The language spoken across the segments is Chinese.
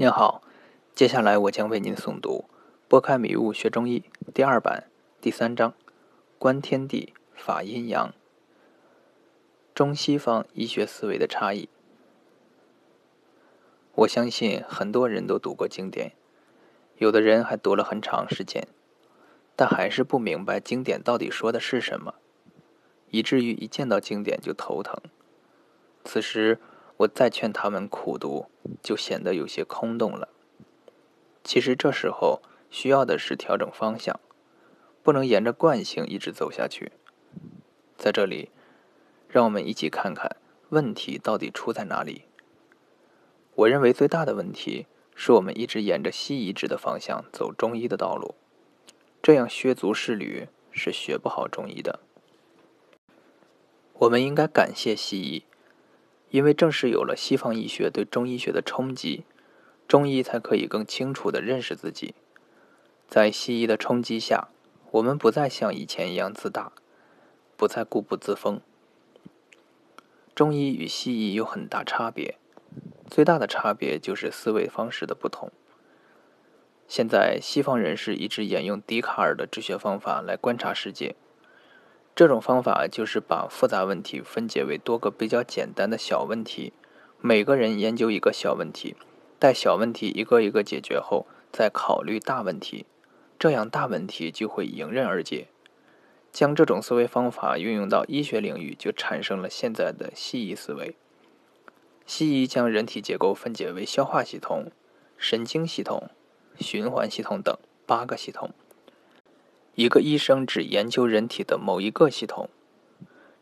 您好，接下来我将为您诵读《拨开迷雾学中医》第二版第三章“观天地，法阴阳”。中西方医学思维的差异。我相信很多人都读过经典，有的人还读了很长时间，但还是不明白经典到底说的是什么，以至于一见到经典就头疼。此时，我再劝他们苦读，就显得有些空洞了。其实这时候需要的是调整方向，不能沿着惯性一直走下去。在这里，让我们一起看看问题到底出在哪里。我认为最大的问题是我们一直沿着西医治的方向走中医的道路，这样削足适履是学不好中医的。我们应该感谢西医。因为正是有了西方医学对中医学的冲击，中医才可以更清楚地认识自己。在西医的冲击下，我们不再像以前一样自大，不再固步自封。中医与西医有很大差别，最大的差别就是思维方式的不同。现在西方人士一直沿用笛卡尔的治学方法来观察世界。这种方法就是把复杂问题分解为多个比较简单的小问题，每个人研究一个小问题，待小问题一个一个解决后，再考虑大问题，这样大问题就会迎刃而解。将这种思维方法运用到医学领域，就产生了现在的西医思维。西医将人体结构分解为消化系统、神经系统、循环系统等八个系统。一个医生只研究人体的某一个系统，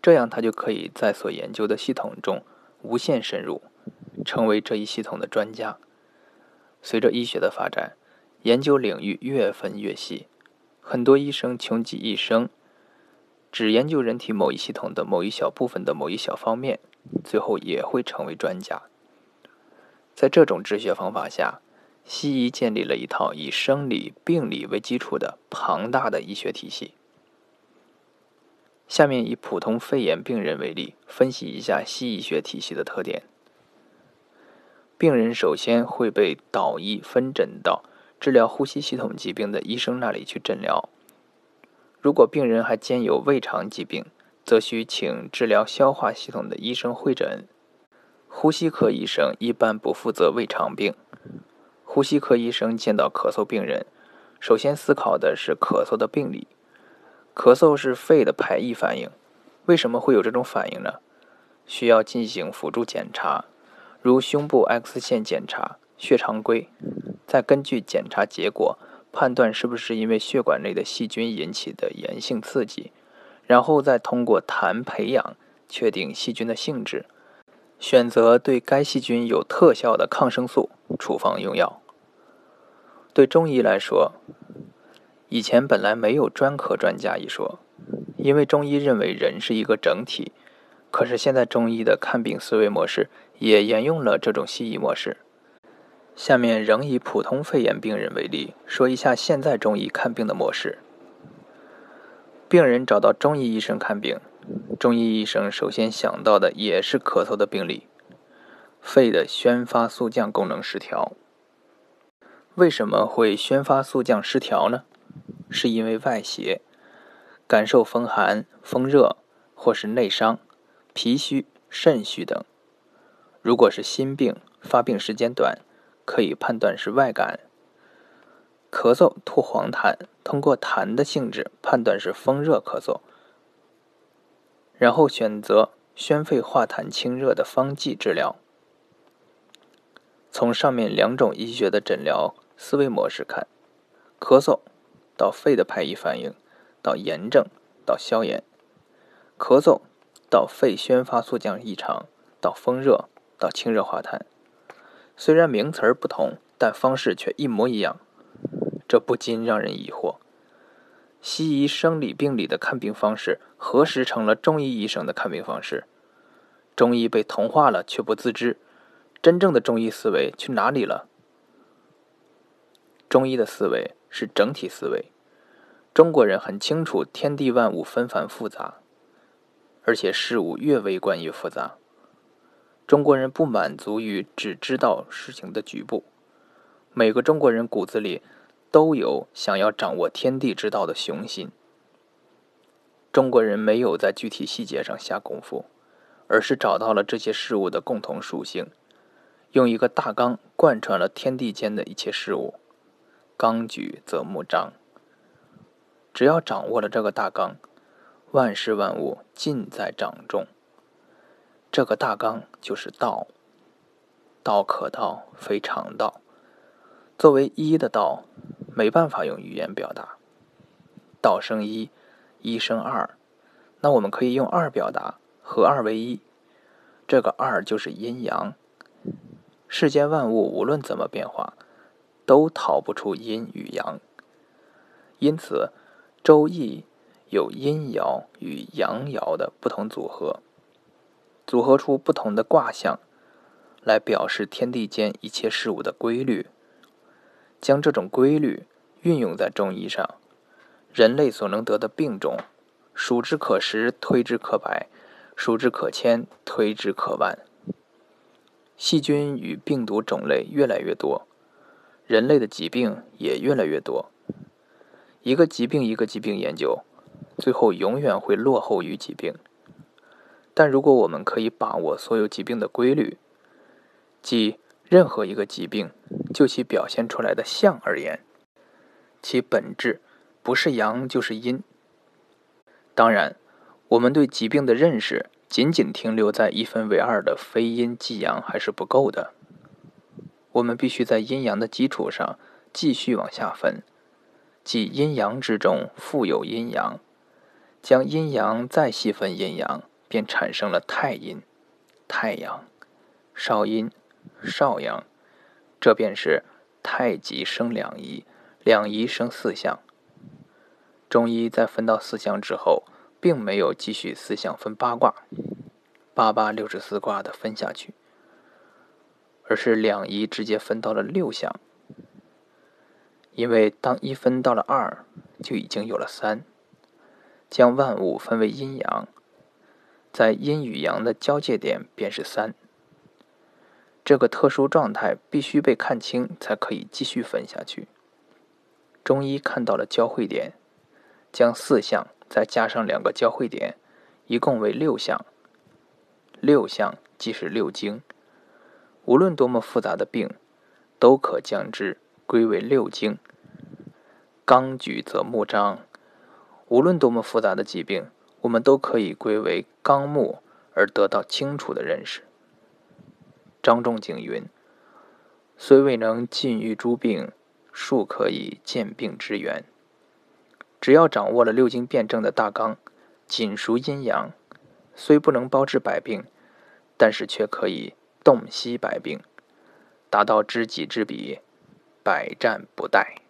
这样他就可以在所研究的系统中无限深入，成为这一系统的专家。随着医学的发展，研究领域越分越细，很多医生穷极一生，只研究人体某一系统的某一小部分的某一小方面，最后也会成为专家。在这种治学方法下，西医建立了一套以生理病理为基础的庞大的医学体系。下面以普通肺炎病人为例，分析一下西医学体系的特点。病人首先会被导医分诊到治疗呼吸系统疾病的医生那里去诊疗。如果病人还兼有胃肠疾病，则需请治疗消化系统的医生会诊。呼吸科医生一般不负责胃肠病。呼吸科医生见到咳嗽病人，首先思考的是咳嗽的病理。咳嗽是肺的排异反应，为什么会有这种反应呢？需要进行辅助检查，如胸部 X 线检查、血常规，再根据检查结果判断是不是因为血管内的细菌引起的炎性刺激，然后再通过痰培养确定细菌的性质。选择对该细菌有特效的抗生素，处方用药。对中医来说，以前本来没有专科专家一说，因为中医认为人是一个整体。可是现在中医的看病思维模式也沿用了这种西医模式。下面仍以普通肺炎病人为例，说一下现在中医看病的模式。病人找到中医医生看病。中医医生首先想到的也是咳嗽的病理，肺的宣发肃降功能失调。为什么会宣发肃降失调呢？是因为外邪，感受风寒、风热，或是内伤、脾虚、肾虚等。如果是心病，发病时间短，可以判断是外感。咳嗽吐黄痰，通过痰的性质判断是风热咳嗽。然后选择宣肺化痰清热的方剂治疗。从上面两种医学的诊疗思维模式看，咳嗽到肺的排异反应，到炎症，到消炎；咳嗽到肺宣发肃降异常，到风热，到清热化痰。虽然名词儿不同，但方式却一模一样，这不禁让人疑惑。西医生理病理的看病方式，何时成了中医医生的看病方式？中医被同化了，却不自知。真正的中医思维去哪里了？中医的思维是整体思维。中国人很清楚天地万物纷繁复杂，而且事物越微观越复杂。中国人不满足于只知道事情的局部，每个中国人骨子里都有想要掌握天地之道的雄心。中国人没有在具体细节上下功夫，而是找到了这些事物的共同属性，用一个大纲贯穿了天地间的一切事物。纲举则目张。只要掌握了这个大纲，万事万物尽在掌中。这个大纲就是道。道可道，非常道。作为一的道，没办法用语言表达。道生一，一生二，那我们可以用二表达，合二为一。这个二就是阴阳。世间万物无论怎么变化。都逃不出阴与阳，因此《周易》有阴爻与阳爻的不同组合，组合出不同的卦象，来表示天地间一切事物的规律。将这种规律运用在中医上，人类所能得的病种，数之可十，推之可百，数之可千，推之可万。细菌与病毒种类越来越多。人类的疾病也越来越多，一个疾病一个疾病研究，最后永远会落后于疾病。但如果我们可以把握所有疾病的规律，即任何一个疾病就其表现出来的象而言，其本质不是阳就是阴。当然，我们对疾病的认识仅仅停留在一分为二的非阴即阳还是不够的。我们必须在阴阳的基础上继续往下分，即阴阳之中复有阴阳，将阴阳再细分阴阳，便产生了太阴、太阳、少阴、少阳，这便是太极生两仪，两仪生四象。中医在分到四象之后，并没有继续四象分八卦，八八六十四卦的分下去。而是两仪直接分到了六象，因为当一分到了二，就已经有了三，将万物分为阴阳，在阴与阳的交界点便是三。这个特殊状态必须被看清，才可以继续分下去。中医看到了交汇点，将四象再加上两个交汇点，一共为六象。六象即是六经。无论多么复杂的病，都可将之归为六经。纲举则目张。无论多么复杂的疾病，我们都可以归为纲目，而得到清楚的认识。张仲景云：“虽未能尽愈诸病，庶可以见病之源。”只要掌握了六经辩证的大纲，仅熟阴阳，虽不能包治百病，但是却可以。洞悉百病，达到知己知彼，百战不殆。